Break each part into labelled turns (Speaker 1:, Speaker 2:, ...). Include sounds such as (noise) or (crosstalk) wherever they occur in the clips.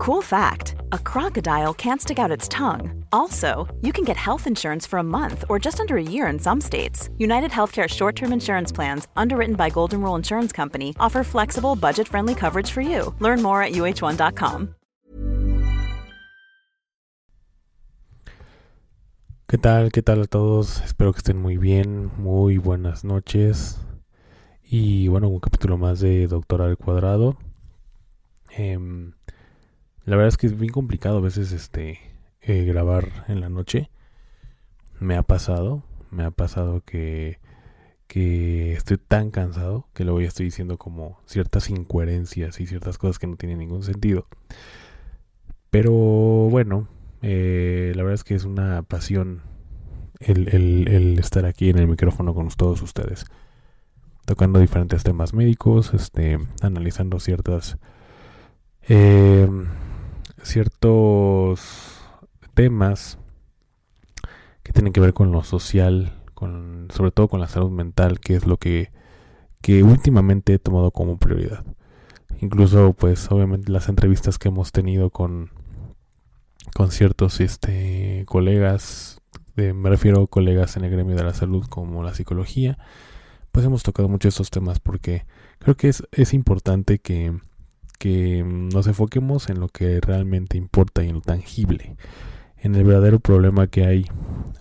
Speaker 1: Cool fact a crocodile can't stick out its tongue. Also, you can get health insurance for a month or just under a year in some states. United Healthcare short term insurance plans, underwritten by Golden Rule Insurance Company, offer flexible, budget friendly coverage for you. Learn more at uh1.com.
Speaker 2: ¿Qué tal? ¿Qué tal a todos? Espero que estén muy bien. Muy buenas noches. Y bueno, un capítulo más de Doctor al Cuadrado. La verdad es que es bien complicado a veces este eh, grabar en la noche. Me ha pasado, me ha pasado que, que estoy tan cansado que luego ya estoy diciendo como ciertas incoherencias y ciertas cosas que no tienen ningún sentido. Pero bueno, eh, la verdad es que es una pasión el, el, el, estar aquí en el micrófono con todos ustedes. Tocando diferentes temas médicos, este, analizando ciertas... Eh, ciertos temas que tienen que ver con lo social, con, sobre todo con la salud mental, que es lo que, que últimamente he tomado como prioridad. Incluso, pues, obviamente las entrevistas que hemos tenido con, con ciertos este, colegas, me refiero a colegas en el gremio de la salud como la psicología, pues hemos tocado mucho estos temas porque creo que es, es importante que, que nos enfoquemos en lo que realmente importa y en lo tangible, en el verdadero problema que hay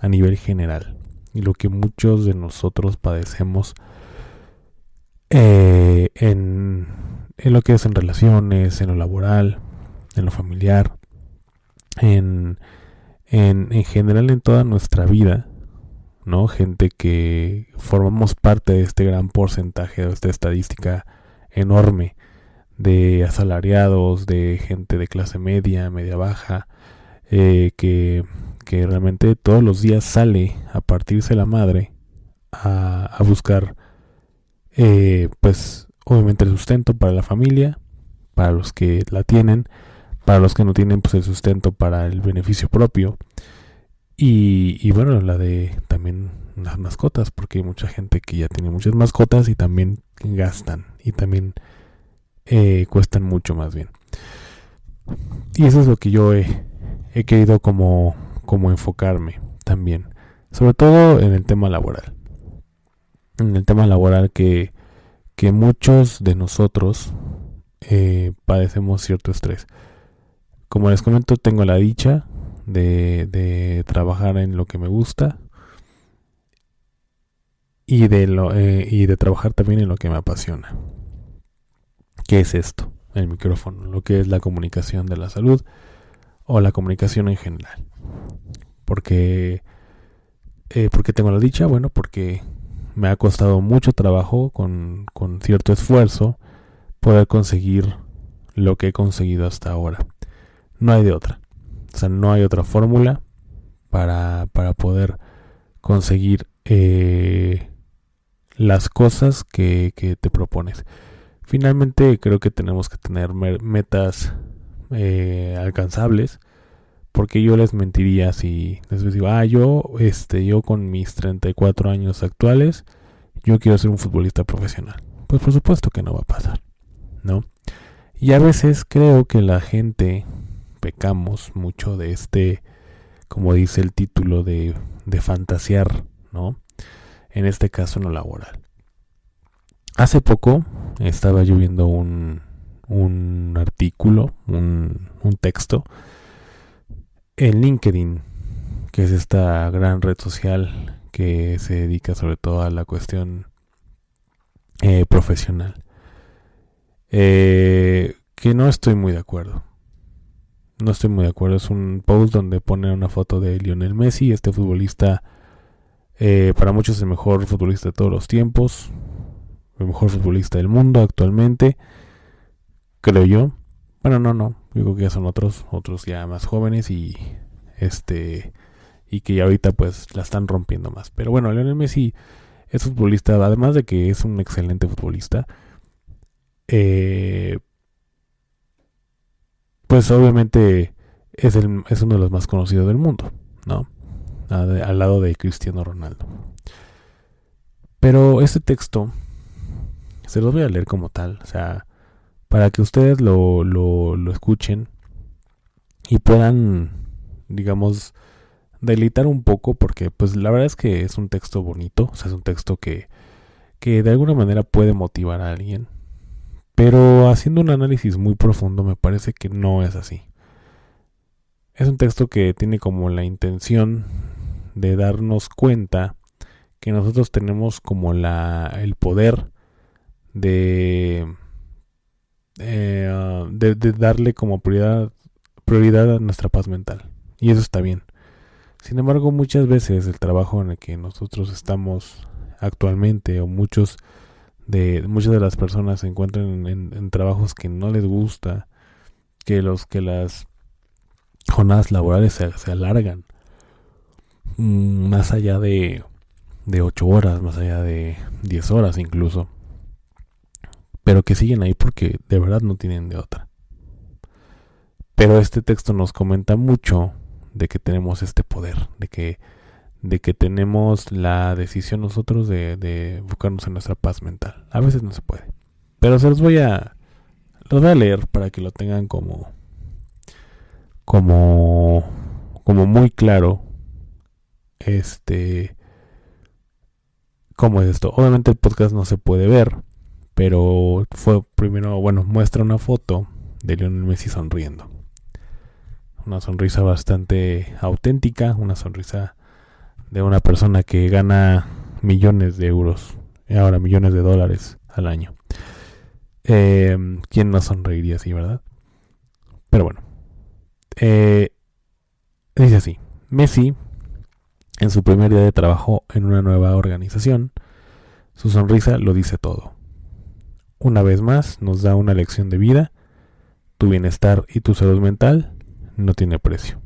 Speaker 2: a nivel general y lo que muchos de nosotros padecemos eh, en, en, lo que es en relaciones, en lo laboral, en lo familiar, en, en, en general en toda nuestra vida, ¿no? Gente que formamos parte de este gran porcentaje, de esta estadística enorme de asalariados, de gente de clase media, media baja, eh, que, que, realmente todos los días sale a partirse la madre a, a buscar, eh, pues obviamente el sustento para la familia, para los que la tienen, para los que no tienen, pues el sustento para el beneficio propio. Y, y bueno, la de también las mascotas, porque hay mucha gente que ya tiene muchas mascotas y también gastan y también eh, cuestan mucho más bien. Y eso es lo que yo he, querido como, enfocarme también. Sobre todo en el tema laboral. En el tema laboral que, muchos de nosotros eh, padecemos cierto estrés. Como les comento, tengo la dicha de, de trabajar en lo que me gusta y de, lo, eh, y de trabajar también en lo que me apasiona. ¿Qué es esto? El micrófono, lo que es la comunicación de la salud o la comunicación en general. Porque, eh, porque tengo la dicha, bueno, porque me ha costado mucho trabajo con, con cierto esfuerzo poder conseguir lo que he conseguido hasta ahora. No hay de otra. O sea, no hay otra fórmula para, para poder conseguir eh, las cosas que, que te propones. Finalmente creo que tenemos que tener metas eh, alcanzables. Porque yo les mentiría si les digo, ah, yo, este, yo con mis 34 años actuales, yo quiero ser un futbolista profesional. Pues por supuesto que no va a pasar, ¿no? Y a veces creo que la gente pecamos mucho de este, como dice el título, de, de fantasear, ¿no? En este caso no laboral. Hace poco estaba yo viendo un, un artículo, un, un texto en LinkedIn, que es esta gran red social que se dedica sobre todo a la cuestión eh, profesional. Eh, que no estoy muy de acuerdo. No estoy muy de acuerdo. Es un post donde pone una foto de Lionel Messi, este futbolista, eh, para muchos el mejor futbolista de todos los tiempos el mejor futbolista del mundo actualmente, creo yo. Bueno, no, no, digo que ya son otros, otros ya más jóvenes y este y que ya ahorita pues la están rompiendo más. Pero bueno, Lionel Messi es futbolista, además de que es un excelente futbolista, eh, pues obviamente es, el, es uno de los más conocidos del mundo, ¿no? Al lado de Cristiano Ronaldo. Pero este texto se los voy a leer como tal, o sea, para que ustedes lo, lo, escuchen y puedan, digamos, deleitar un poco, porque pues la verdad es que es un texto bonito, o sea, es un texto que, que de alguna manera puede motivar a alguien, pero haciendo un análisis muy profundo me parece que no es así. Es un texto que tiene como la intención de darnos cuenta que nosotros tenemos como la, el poder de, eh, de, de, darle como prioridad, prioridad a nuestra paz mental. Y eso está bien. Sin embargo, muchas veces el trabajo en el que nosotros estamos actualmente o muchos de muchas de las personas se encuentran en, trabajos que no les gusta, que los que las jornadas laborales se, se alargan mm, más allá de de 8 horas, más allá de 10 horas incluso. Pero que siguen ahí porque de verdad no tienen de otra. Pero este texto nos comenta mucho de que tenemos este poder, de que, de que tenemos la decisión nosotros de, de enfocarnos en nuestra paz mental. A veces no se puede. Pero se los voy a, los voy a leer para que lo tengan como, como, como muy claro. Este, ¿Cómo es esto? Obviamente el podcast no se puede ver, pero fue primero, bueno, muestra una foto de Lionel Messi sonriendo. Una sonrisa bastante auténtica, una sonrisa de una persona que gana millones de euros, y ahora millones de dólares al año. Eh, ¿Quién no sonreiría así, verdad? Pero bueno. Eh, dice así. Messi en su primer día de trabajo en una nueva organización, su sonrisa lo dice todo. Una vez más nos da una lección de vida, tu bienestar y tu salud mental no tiene precio.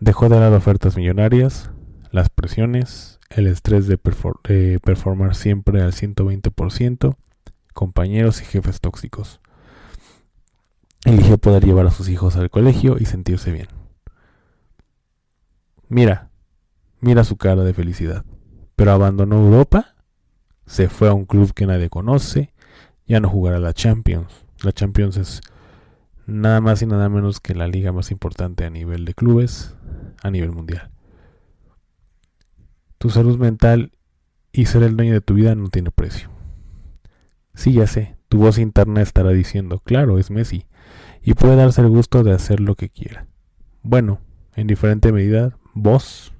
Speaker 2: Dejó de lado ofertas millonarias, las presiones, el estrés de, performar siempre al 120%, compañeros y jefes tóxicos. Eligió poder llevar a sus hijos al colegio y sentirse bien. Mira, Mira su cara de felicidad. Pero abandonó Europa, se fue a un club que nadie conoce, ya no jugará la Champions. La Champions es nada más y nada menos que la liga más importante a nivel de clubes, a nivel mundial. Tu salud mental y ser el dueño de tu vida no tiene precio. Sí, ya sé, tu voz interna estará diciendo, claro, es Messi, y puede darse el gusto de hacer lo que quiera. Bueno, en diferente medida, vos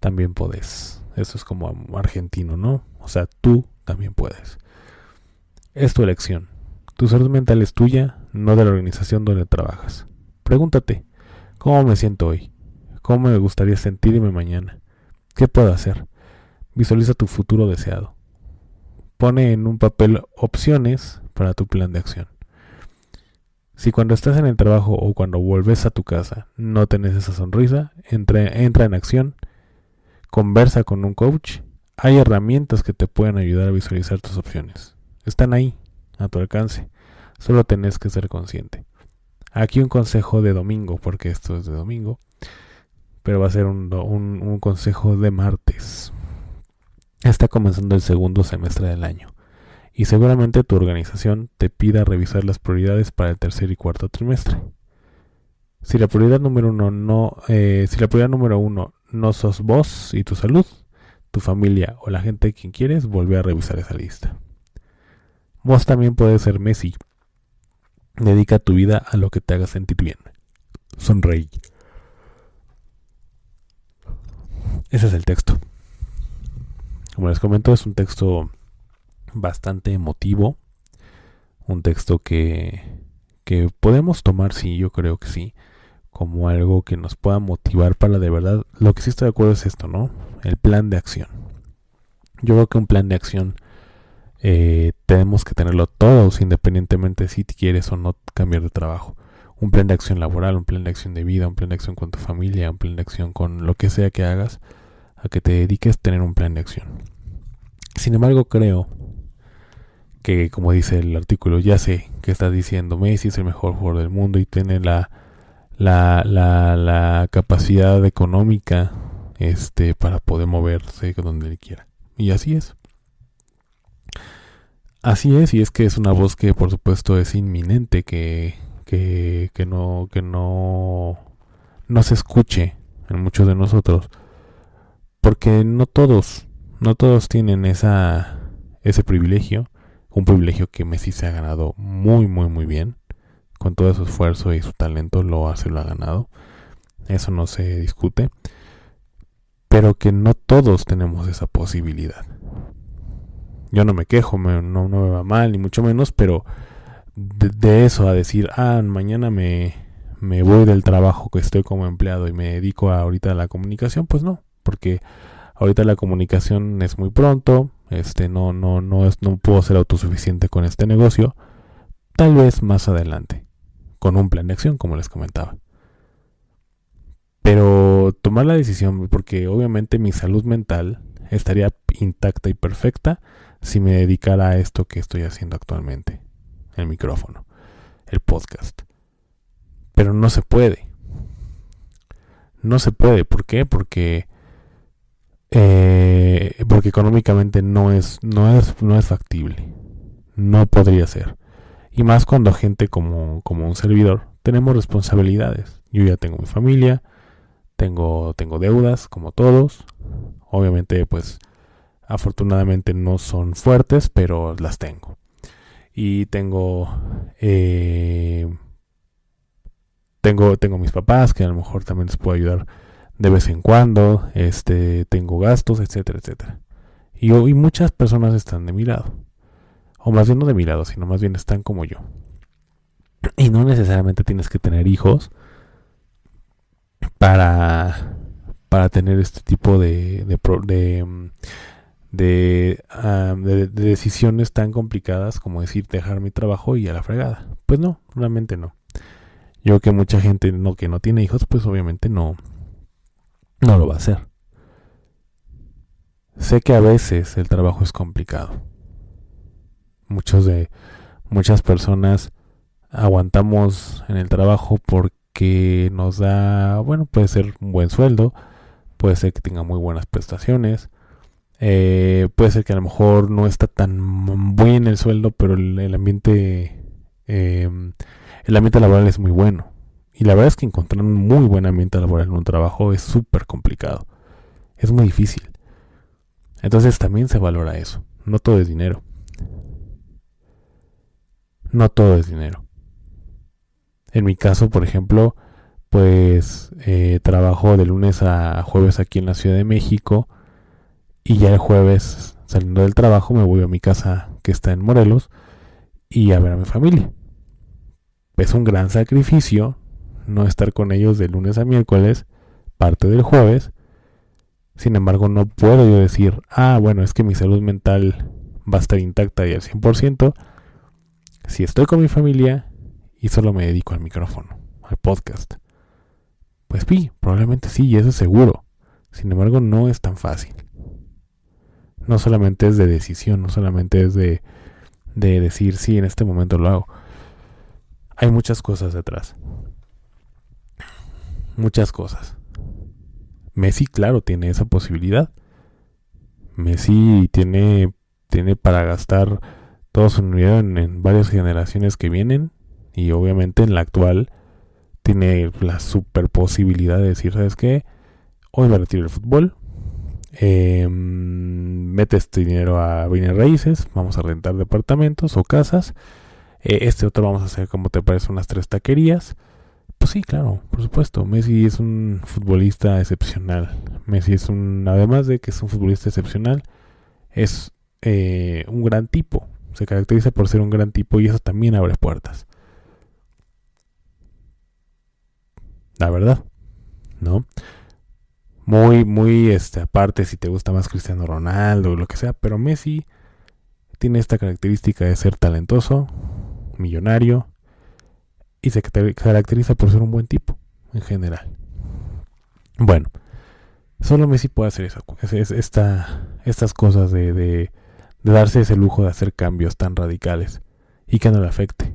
Speaker 2: también podés. Eso es como argentino, ¿no? O sea, tú también puedes. Es tu elección. Tu salud mental es tuya, no de la organización donde trabajas. Pregúntate, ¿cómo me siento hoy? ¿Cómo me gustaría sentirme mañana? ¿Qué puedo hacer? Visualiza tu futuro deseado. Pone en un papel opciones para tu plan de acción. Si cuando estás en el trabajo o cuando vuelves a tu casa no tenés esa sonrisa, entra, entra en acción conversa con un coach, hay herramientas que te pueden ayudar a visualizar tus opciones. Están ahí, a tu alcance. Solo tenés que ser consciente. Aquí un consejo de domingo, porque esto es de domingo, pero va a ser un, un consejo de martes. Está comenzando el segundo semestre del año y seguramente tu organización te pida revisar las prioridades para el tercer y cuarto trimestre. Si la prioridad número uno no, eh, si la prioridad número uno no sos vos y tu salud, tu familia o la gente a quien quieres, vuelve a revisar esa lista. Vos también puedes ser Messi. Dedica tu vida a lo que te haga sentir bien. Sonreí. Ese es el texto. Como les comento, es un texto bastante emotivo. Un texto que, que podemos tomar, sí, yo creo que sí como algo que nos pueda motivar para de verdad. Lo que sí estoy de acuerdo es esto, ¿no? El plan de acción. Yo creo que un plan de acción eh, tenemos que tenerlo todos, independientemente si quieres o no cambiar de trabajo. Un plan de acción laboral, un plan de acción de vida, un plan de acción con tu familia, un plan de acción con lo que sea que hagas, a que te dediques a tener un plan de acción. Sin embargo, creo que, como dice el artículo, ya sé que estás diciendo, Messi es el mejor jugador del mundo y tiene la la, la, la capacidad económica este, para poder moverse donde le quiera. Y así es. Así es, y es que es una voz que por supuesto es inminente que, que, que no, que no, no se escuche en muchos de nosotros. Porque no todos, no todos tienen esa, ese privilegio. Un privilegio que Messi se ha ganado muy, muy, muy bien. Con todo su esfuerzo y su talento lo hace, lo ha ganado. Eso no se discute. Pero que no todos tenemos esa posibilidad. Yo no me quejo, no, no me va mal, ni mucho menos, pero de, eso a decir, ah, mañana me, me voy del trabajo que estoy como empleado y me dedico ahorita a la comunicación, pues no, porque ahorita la comunicación es muy pronto, este no no no es no puedo ser autosuficiente con este negocio, tal vez más adelante, con un plan de acción como les comentaba. Pero tomar la decisión porque obviamente mi salud mental estaría intacta y perfecta si me dedicara a esto que estoy haciendo actualmente, el micrófono, el podcast. Pero no se puede. No se puede. ¿Por qué? Porque eh, porque económicamente no es, no es, no es factible. No podría ser. Y más cuando gente como, como un servidor tenemos responsabilidades. Yo ya tengo mi familia, tengo, tengo deudas como todos. Obviamente, pues Afortunadamente no son fuertes, pero las tengo. Y tengo, eh, tengo, tengo mis papás que a lo mejor también les puedo ayudar de vez en cuando. Este, tengo gastos, etcétera, etcétera. Y, y muchas personas están de mi lado. O más bien no de mi lado, sino más bien están como yo. Y no necesariamente tienes que tener hijos para, para tener este tipo de, de, de, Ah, de, de, decisiones tan complicadas como decir dejar mi trabajo y a la fregada. Pues no, realmente no. Yo que mucha gente no que no tiene hijos, pues obviamente no no lo va a hacer. Sé que a veces el trabajo es complicado. Muchos de muchas personas aguantamos en el trabajo porque nos da, bueno, puede ser un buen sueldo, puede ser que tenga muy buenas prestaciones, eh, puede ser que a lo mejor no está tan buen el sueldo, pero el, ambiente em, el ambiente laboral es muy bueno. Y la verdad es que encontrar un muy buen ambiente laboral en un trabajo es súper complicado. Es muy difícil. Entonces también se valora eso. No todo es dinero. No todo es dinero. En mi caso, por ejemplo, pues eh, trabajo de lunes a jueves aquí en la Ciudad de México y ya el jueves, saliendo del trabajo, me voy a mi casa que está en Morelos y a ver a mi familia. Es un gran sacrificio no estar con ellos de lunes a miércoles, parte del jueves. Sin embargo, no puedo yo decir, ah, bueno, es que mi salud mental va a estar intacta y al 100%. Si estoy con mi familia y solo me dedico al micrófono, al podcast. Pues sí, probablemente sí, y eso es seguro. Sin embargo, no es tan fácil no solamente es de decisión, no solamente es de, de decir sí, en este momento lo hago. Hay muchas cosas detrás. Muchas cosas. Messi, claro, tiene esa posibilidad. Messi tiene, tiene para gastar todo su dinero en, en, varias generaciones que vienen. Y obviamente en la actual tiene la super posibilidad de decir, ¿sabes qué? Hoy va a retirar el fútbol. Eh, mete este dinero a bienes raíces, vamos a rentar departamentos o casas. Eh, este otro vamos a hacer, como te parece, unas tres taquerías. Pues sí, claro, por supuesto. Messi es un futbolista excepcional. Messi es un, además de que es un futbolista excepcional, es eh, un gran tipo. Se caracteriza por ser un gran tipo y eso también abre puertas. La verdad, ¿no? Muy, muy este, aparte si te gusta más Cristiano Ronaldo o lo que sea, pero Messi tiene esta característica de ser talentoso, millonario y se caracteriza por ser un buen tipo en general. Bueno, solo Messi puede hacer eso, esta, estas cosas de, de, de darse ese lujo de hacer cambios tan radicales y que no le afecte.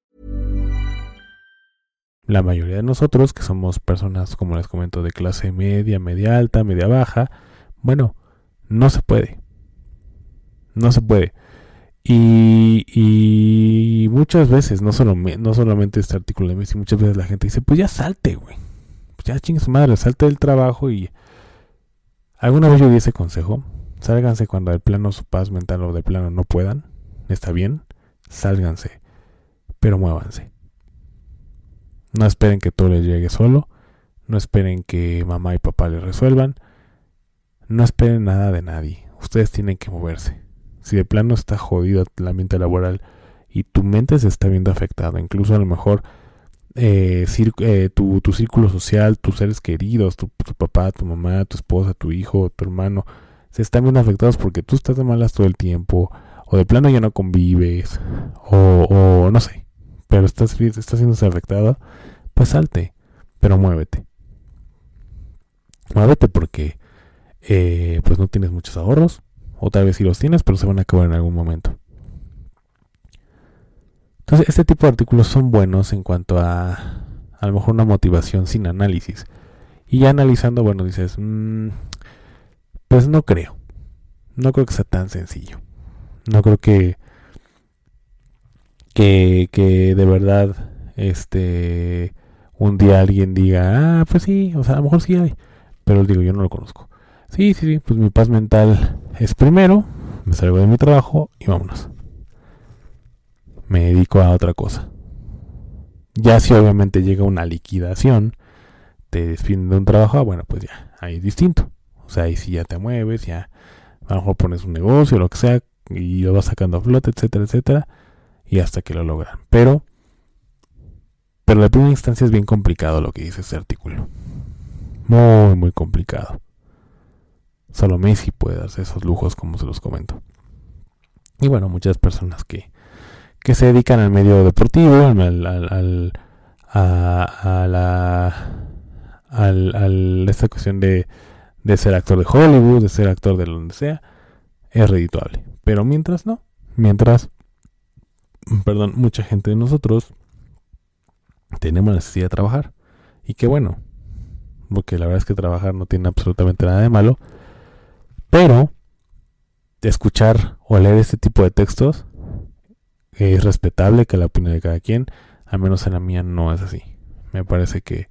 Speaker 2: La mayoría de nosotros, que somos personas, como les comento, de clase media, media alta, media baja, bueno, no se puede. No se puede. Y, y muchas veces, no, solo, no solamente este artículo de Messi, muchas veces la gente dice, pues ya salte, güey. Pues ya chingue su madre, salte del trabajo y... Alguna vez yo di ese consejo, sálganse cuando de plano su paz mental o de plano no puedan, está bien, sálganse, pero muévanse. No esperen que todo les llegue solo, no esperen que mamá y papá les resuelvan, no esperen nada de nadie, ustedes tienen que moverse. Si de plano está jodido el ambiente laboral y tu mente se está viendo afectada, incluso a lo mejor eh, eh, tu, tu, círculo social, tus seres queridos, tu, papá, tu mamá, tu esposa, tu hijo, tu hermano, se están viendo afectados porque tú estás de malas todo el tiempo, o de plano ya no convives, o, o no sé, pero estás, estás siendo afectado, pues salte, pero muévete. Muévete porque eh, pues no tienes muchos ahorros, o tal vez si los tienes, pero se van a acabar en algún momento. Entonces, este tipo de artículos son buenos en cuanto a a lo mejor una motivación sin análisis. Y ya analizando, bueno, dices, mm, pues no creo. No creo que sea tan sencillo. No creo que, que, que de verdad, este, un día alguien diga, ah, pues sí, o sea, a lo mejor sí hay. Pero digo, yo no lo conozco. Sí, sí, sí, pues mi paz mental es primero, me salgo de mi trabajo y vámonos. Me dedico a otra cosa. Ya si obviamente llega una liquidación, te despiden de un trabajo, ah, bueno, pues ya, ahí es distinto. O sea, ahí sí ya te mueves, ya a lo mejor pones un negocio, lo que sea, y lo vas sacando a flote, etcétera, etcétera, y hasta que lo logran. Pero, pero la primera instancia es bien complicado lo que dice este artículo. Muy, muy complicado. Solo Messi puede darse esos lujos, como se los comento. Y bueno, muchas personas que, que se dedican al medio deportivo, al, al, a, la, al, esta cuestión de, de ser actor de Hollywood, de ser actor de donde sea, es redituable. Pero mientras no, mientras, perdón, mucha gente de nosotros tenemos necesidad de trabajar. Y qué bueno, porque la verdad es que trabajar no tiene absolutamente nada de malo pero escuchar o leer este tipo de textos es respetable que la opinión de cada quien, al menos en la mía no es así. Me parece que,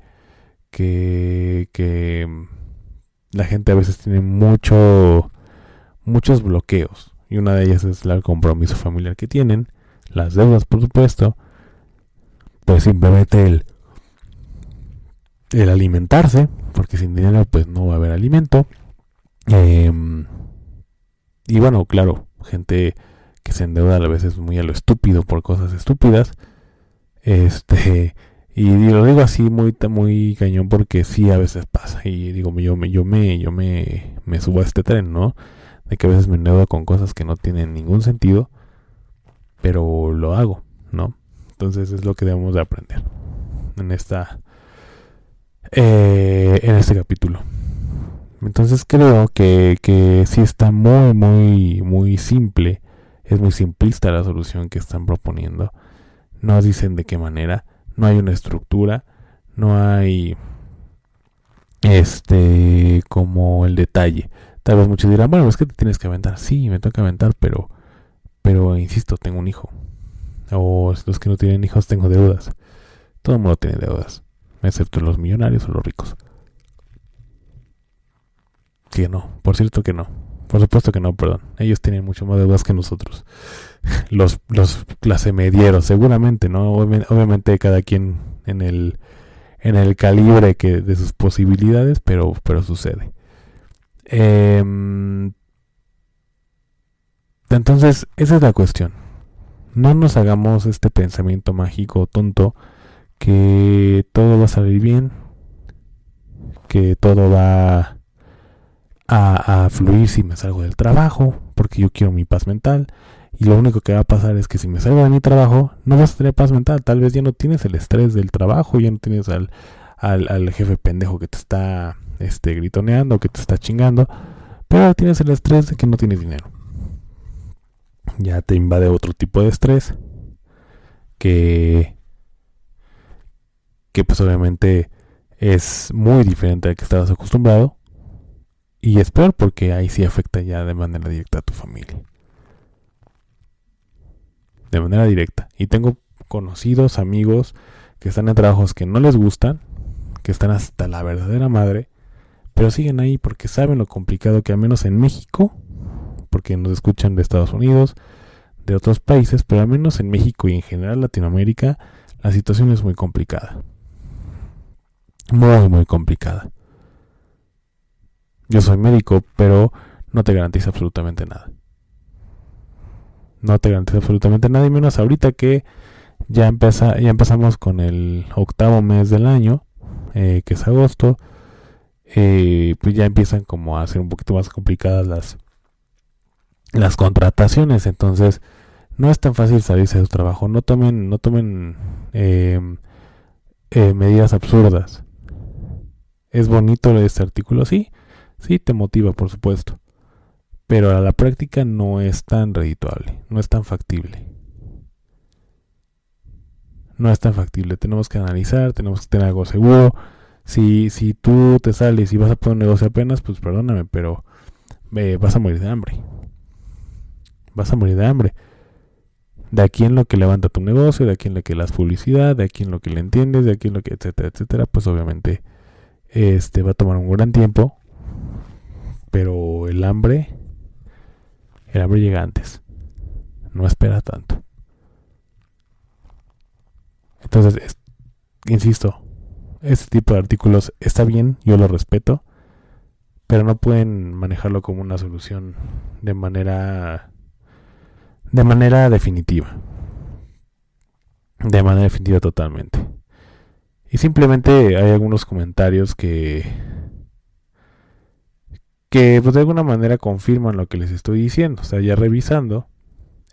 Speaker 2: que, que la gente a veces tiene mucho, muchos bloqueos y una de ellas es el compromiso familiar que tienen, las deudas por supuesto, pues simplemente el, el alimentarse, porque sin dinero pues no va a haber alimento Em, y bueno, claro, gente que se endeuda a veces muy a lo estúpido por cosas estúpidas. Este, y lo digo así muy muy cañón porque sí a veces pasa y digo, yo me yo me yo me, me subo a este tren, ¿no? De que a veces me endeudo con cosas que no tienen ningún sentido, pero lo hago, ¿no? Entonces es lo que debemos de aprender en esta eh, en este capítulo. Entonces creo que, que sí está muy, muy, muy simple. Es muy simplista la solución que están proponiendo. No dicen de qué manera. No hay una estructura. no hay este como el detalle. Tal vez muchos dirán, bueno, es que te tienes que aventar. Sí, me toca aventar, pero pero insisto, tengo un hijo. O los que no tienen hijos tengo deudas. Todo el mundo tiene deudas, excepto los millonarios o los ricos. Que no, por cierto que no. Por supuesto que no, perdón. Ellos tienen mucho más deudas que nosotros. (laughs) Los, los clase medieros, seguramente, ¿no? Obviamente cada quien en el, en el calibre que de sus posibilidades, pero, pero sucede. Em, entonces, esa es la cuestión. No nos hagamos este pensamiento mágico tonto que todo va a salir bien, que todo va a, fluir si me salgo del trabajo, porque yo quiero mi paz mental. Y lo único que va a pasar es que si me salgo de mi trabajo, no vas a tener paz mental. Tal vez ya no tienes el estrés del trabajo, ya no tienes al, al, jefe pendejo que te está este, gritoneando, que te está chingando. Pero tienes el estrés de que no tienes dinero. Ya te invade otro tipo de estrés. Que, que pues obviamente es muy diferente al que estabas acostumbrado y es peor porque ahí sí afecta ya de manera directa a tu familia. De manera directa. Y tengo conocidos, amigos, que están en trabajos que no les gustan, que están hasta la verdadera madre, pero siguen ahí porque saben lo complicado que al menos en México, porque nos escuchan de Estados Unidos, de otros países, pero al menos en México y en general Latinoamérica, la situación es muy complicada. Muy, muy complicada. Yo soy médico, pero no te garantiza absolutamente nada. No te garantiza absolutamente nada, y menos ahorita que ya, empieza, ya empezamos con el octavo mes del año, eh, que es agosto. Eh, pues ya empiezan como a ser un poquito más complicadas las, las contrataciones. Entonces, no es tan fácil salirse de su trabajo. No tomen, no tomen em, eh, medidas absurdas. Es bonito este artículo, sí Sí, te motiva, por supuesto. Pero a la práctica no es tan redituable, no es tan factible. No es tan factible. Tenemos que analizar, tenemos que tener algo seguro. Si, si tú te sales y vas a poner un negocio apenas, pues perdóname, pero eh, vas a morir de hambre. Vas a morir de hambre. De aquí en lo que levanta tu negocio, de aquí en lo que las publicidad, de aquí en lo que le entiendes, de aquí en lo que etcétera, etcétera, pues obviamente este va a tomar un gran tiempo pero el hambre, el hambre llega antes. No espera tanto. Entonces, insisto, este tipo de artículos está bien, yo lo respeto, pero no pueden manejarlo como una solución de manera de manera definitiva. De manera definitiva totalmente. Y simplemente hay algunos comentarios que que pues de alguna manera confirman lo que les estoy diciendo. O sea, ya revisando.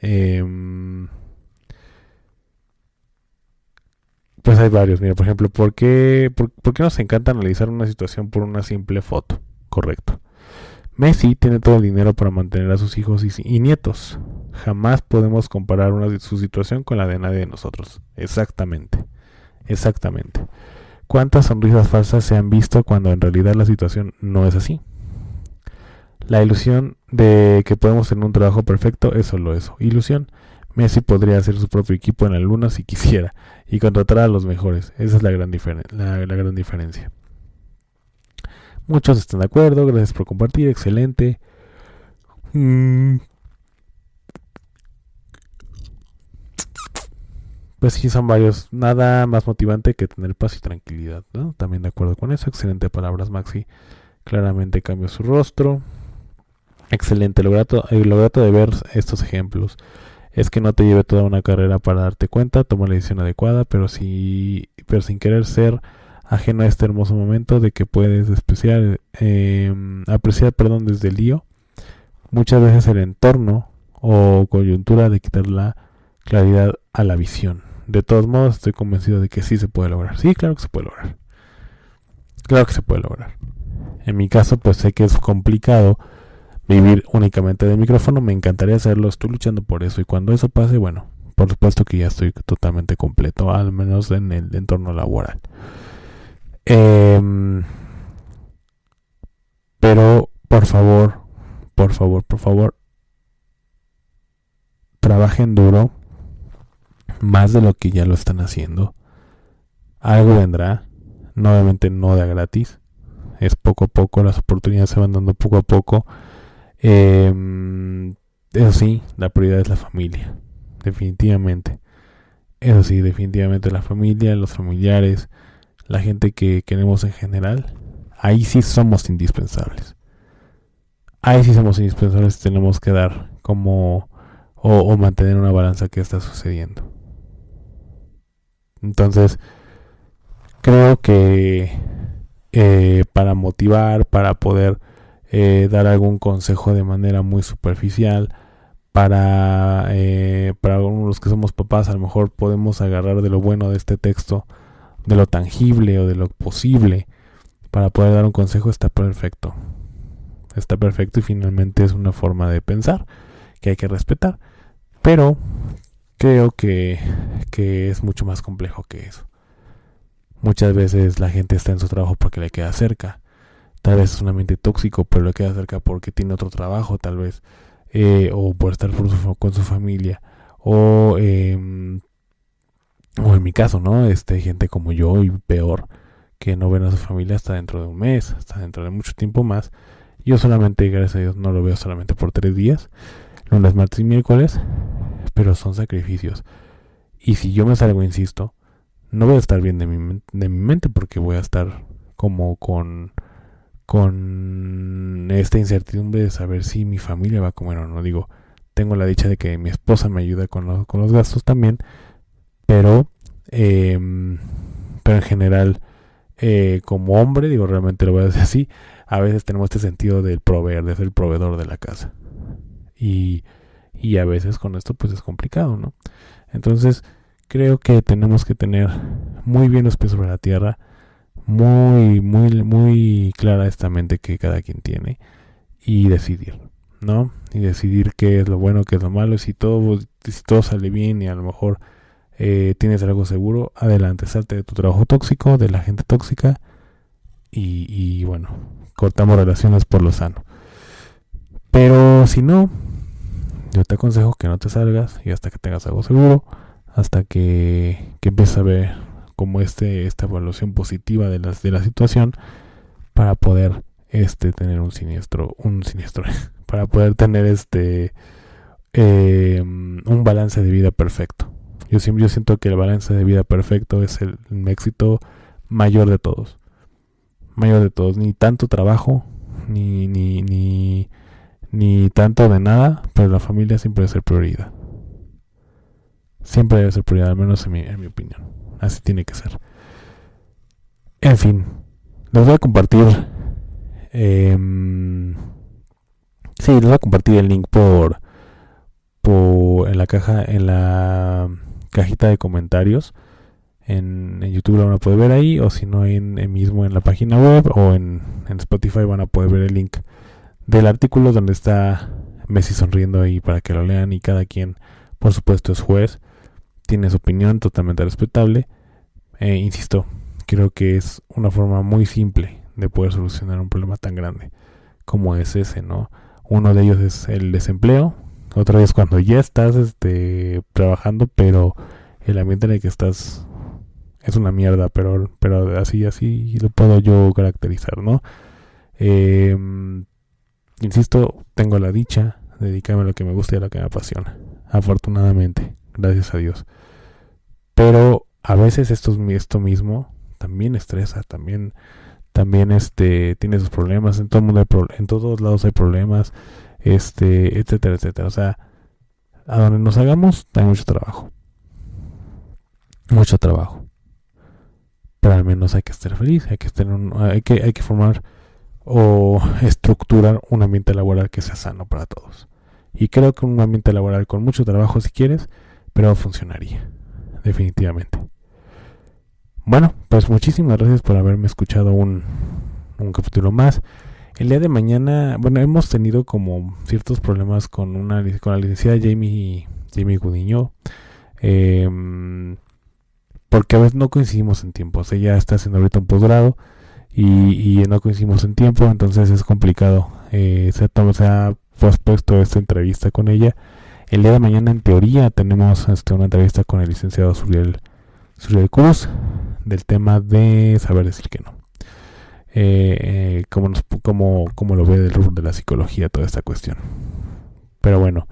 Speaker 2: Em, pues hay varios. Mira, por ejemplo, ¿por qué, por, qué nos encanta analizar una situación por una simple foto? Correcto. Messi tiene todo el dinero para mantener a sus hijos y, nietos. Jamás podemos comparar su situación con la de nadie de nosotros. Exactamente. Exactamente. ¿Cuántas sonrisas falsas se han visto cuando en realidad la situación no es así? La ilusión de que podemos tener un trabajo perfecto es solo eso, ilusión. Messi podría hacer su propio equipo en la luna si quisiera y contratar a los mejores. Esa es la gran, la, gran diferencia. Muchos están de acuerdo, gracias por compartir, excelente. Mm. Pues sí, son varios. Nada más motivante que tener paz y tranquilidad. ¿no? También de acuerdo con eso. Excelente palabras, Maxi. Claramente cambió su rostro. Excelente, lo grato, eh, lo de ver estos ejemplos es que no te lleve toda una carrera para darte cuenta, toma la decisión adecuada, pero, si, pero sin querer ser ajeno a este hermoso momento de que puedes especial, em, apreciar perdón, desde el lío. Muchas veces el entorno o coyuntura de quitar la claridad a la visión. De todos modos, estoy convencido de que sí se puede lograr. Sí, claro que se puede lograr. Claro que se puede lograr. En mi caso, pues sé que es complicado vivir únicamente de micrófono. Me encantaría hacerlo, estoy luchando por eso. Y cuando eso pase, bueno, por supuesto que ya estoy totalmente completo, al menos en el entorno laboral. Em, pero, por favor, por favor, por favor, trabajen duro, más de lo que ya lo están haciendo. Algo vendrá, nuevamente no de gratis, es poco a poco, las oportunidades se van dando poco a poco. Em, eso sí, la prioridad es la familia, definitivamente. Eso sí, definitivamente la familia, los familiares, la gente que queremos en general, ahí sí somos indispensables. Ahí sí somos indispensables, tenemos que dar como o, mantener una balanza que está sucediendo. Entonces, creo que eh, para motivar, para poder eh, dar algún consejo de manera muy superficial, para, eh, para los que somos papás, a lo mejor podemos agarrar de lo bueno de este texto, de lo tangible o de lo posible, para poder dar un consejo, está perfecto. Está perfecto y finalmente es una forma de pensar que hay que respetar. Pero creo que, que es mucho más complejo que eso. Muchas veces la gente está en su trabajo porque le queda cerca. Tal vez es un ambiente tóxico, pero le queda cerca porque tiene otro trabajo, tal vez. Eh, o por estar con su familia. O, em, o en mi caso, ¿no? Este, gente como yo y peor, que no ven a su familia hasta dentro de un mes, hasta dentro de mucho tiempo más. Yo solamente, gracias a Dios, no lo veo solamente por tres días, lunes, martes y miércoles, pero son sacrificios. Y si yo me salgo, insisto, no voy a estar bien de mi, de mi mente porque voy a estar como con con esta incertidumbre de saber si mi familia va a comer o no. Digo, tengo la dicha de que mi esposa me ayuda con, con los gastos también, pero, em, pero en general, eh, como hombre, digo, realmente lo voy a decir así, a veces tenemos este sentido del proveer, de ser el proveedor de la casa. Y, y a veces con esto pues es complicado, ¿no? Entonces, creo que tenemos que tener muy bien los pies sobre la tierra, muy, muy, muy clara esta mente que cada quien tiene y decidir, ¿no? Y decidir qué es lo bueno, qué es lo malo, si todo, si todo sale bien y a lo mejor eh, tienes algo seguro, adelante, salte de tu trabajo tóxico, de la gente tóxica y, y bueno, cortamos relaciones por lo sano. Pero si no, yo te aconsejo que no te salgas y hasta que tengas algo seguro hasta que, que empieces a ver como este esta evaluación positiva de las de la situación para poder este tener un siniestro un siniestro (laughs) para poder tener este em, un balance de vida perfecto. Yo siempre yo siento que el balance de vida perfecto es el, éxito mayor de todos. Mayor de todos. Ni tanto trabajo ni ni ni ni tanto de nada pero la familia siempre debe ser prioridad Siempre debe ser prioridad, al menos en mi, en mi opinión. Así tiene que ser. En fin, les voy a compartir. Eh, sí, les voy a compartir el link por, por en la caja, en la cajita de comentarios. En, en, YouTube lo van a poder ver ahí, o si no, en, mismo en la página web o en, en, Spotify van a poder ver el link del artículo donde está Messi sonriendo ahí para que lo lean y cada quien, por supuesto, es juez tiene su opinión totalmente respetable. Eh, insisto, creo que es una forma muy simple de poder solucionar un problema tan grande como es ese, ¿no? Uno de ellos es el desempleo, otra vez cuando ya estás este, trabajando, pero el ambiente en el que estás es una mierda, pero, pero así, así lo puedo yo caracterizar, ¿no? Em, insisto, tengo la dicha de dedicarme a lo que me gusta y a lo que me apasiona, afortunadamente, gracias a Dios. Pero a veces esto, esto mismo también estresa, también, también este, tiene sus problemas, en todo mundo en todos lados hay problemas, este, etcétera, etcétera. O sea, a donde nos hagamos hay mucho trabajo. Mucho trabajo. Pero al menos hay que estar feliz, hay que estar hay que, hay que formar o estructurar un ambiente laboral que sea sano para todos. Y creo que un ambiente laboral con mucho trabajo si quieres, pero funcionaría definitivamente. Bueno, pues muchísimas gracias por haberme escuchado un, capítulo más. El día de mañana, bueno, hemos tenido como ciertos problemas con una con la licenciada Jamie Jamie Gudiño. Em, porque a veces no coincidimos en tiempos. Ella está haciendo ahorita un posgrado y, y, no coincidimos en tiempo, entonces es complicado. Eh, se, se, ha pospuesto esta entrevista con ella. El día de mañana, en teoría, tenemos este, una entrevista con el licenciado Suriel, Suriel Cruz del tema de saber decir que no. Eh, eh, cómo, nos, cómo, lo ve del rubro de la psicología toda esta cuestión. Pero bueno,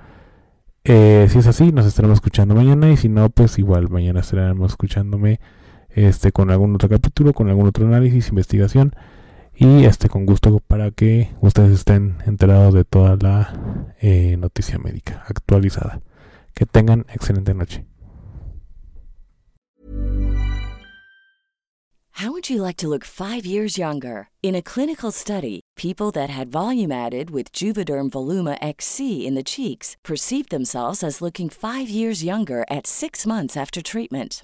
Speaker 2: eh, si es así, nos estaremos escuchando mañana y si no, pues igual mañana estaremos escuchándome este con algún otro capítulo, con algún otro análisis, investigación y este con gusto para que ustedes estén enterados de toda la eh, noticia médica actualizada. Que tengan excelente noche.
Speaker 3: How would you like to look 5 years younger? In a clinical study, people that had volume added with Juvederm Voluma XC in the cheeks perceived themselves as looking 5 years younger at 6 months after treatment.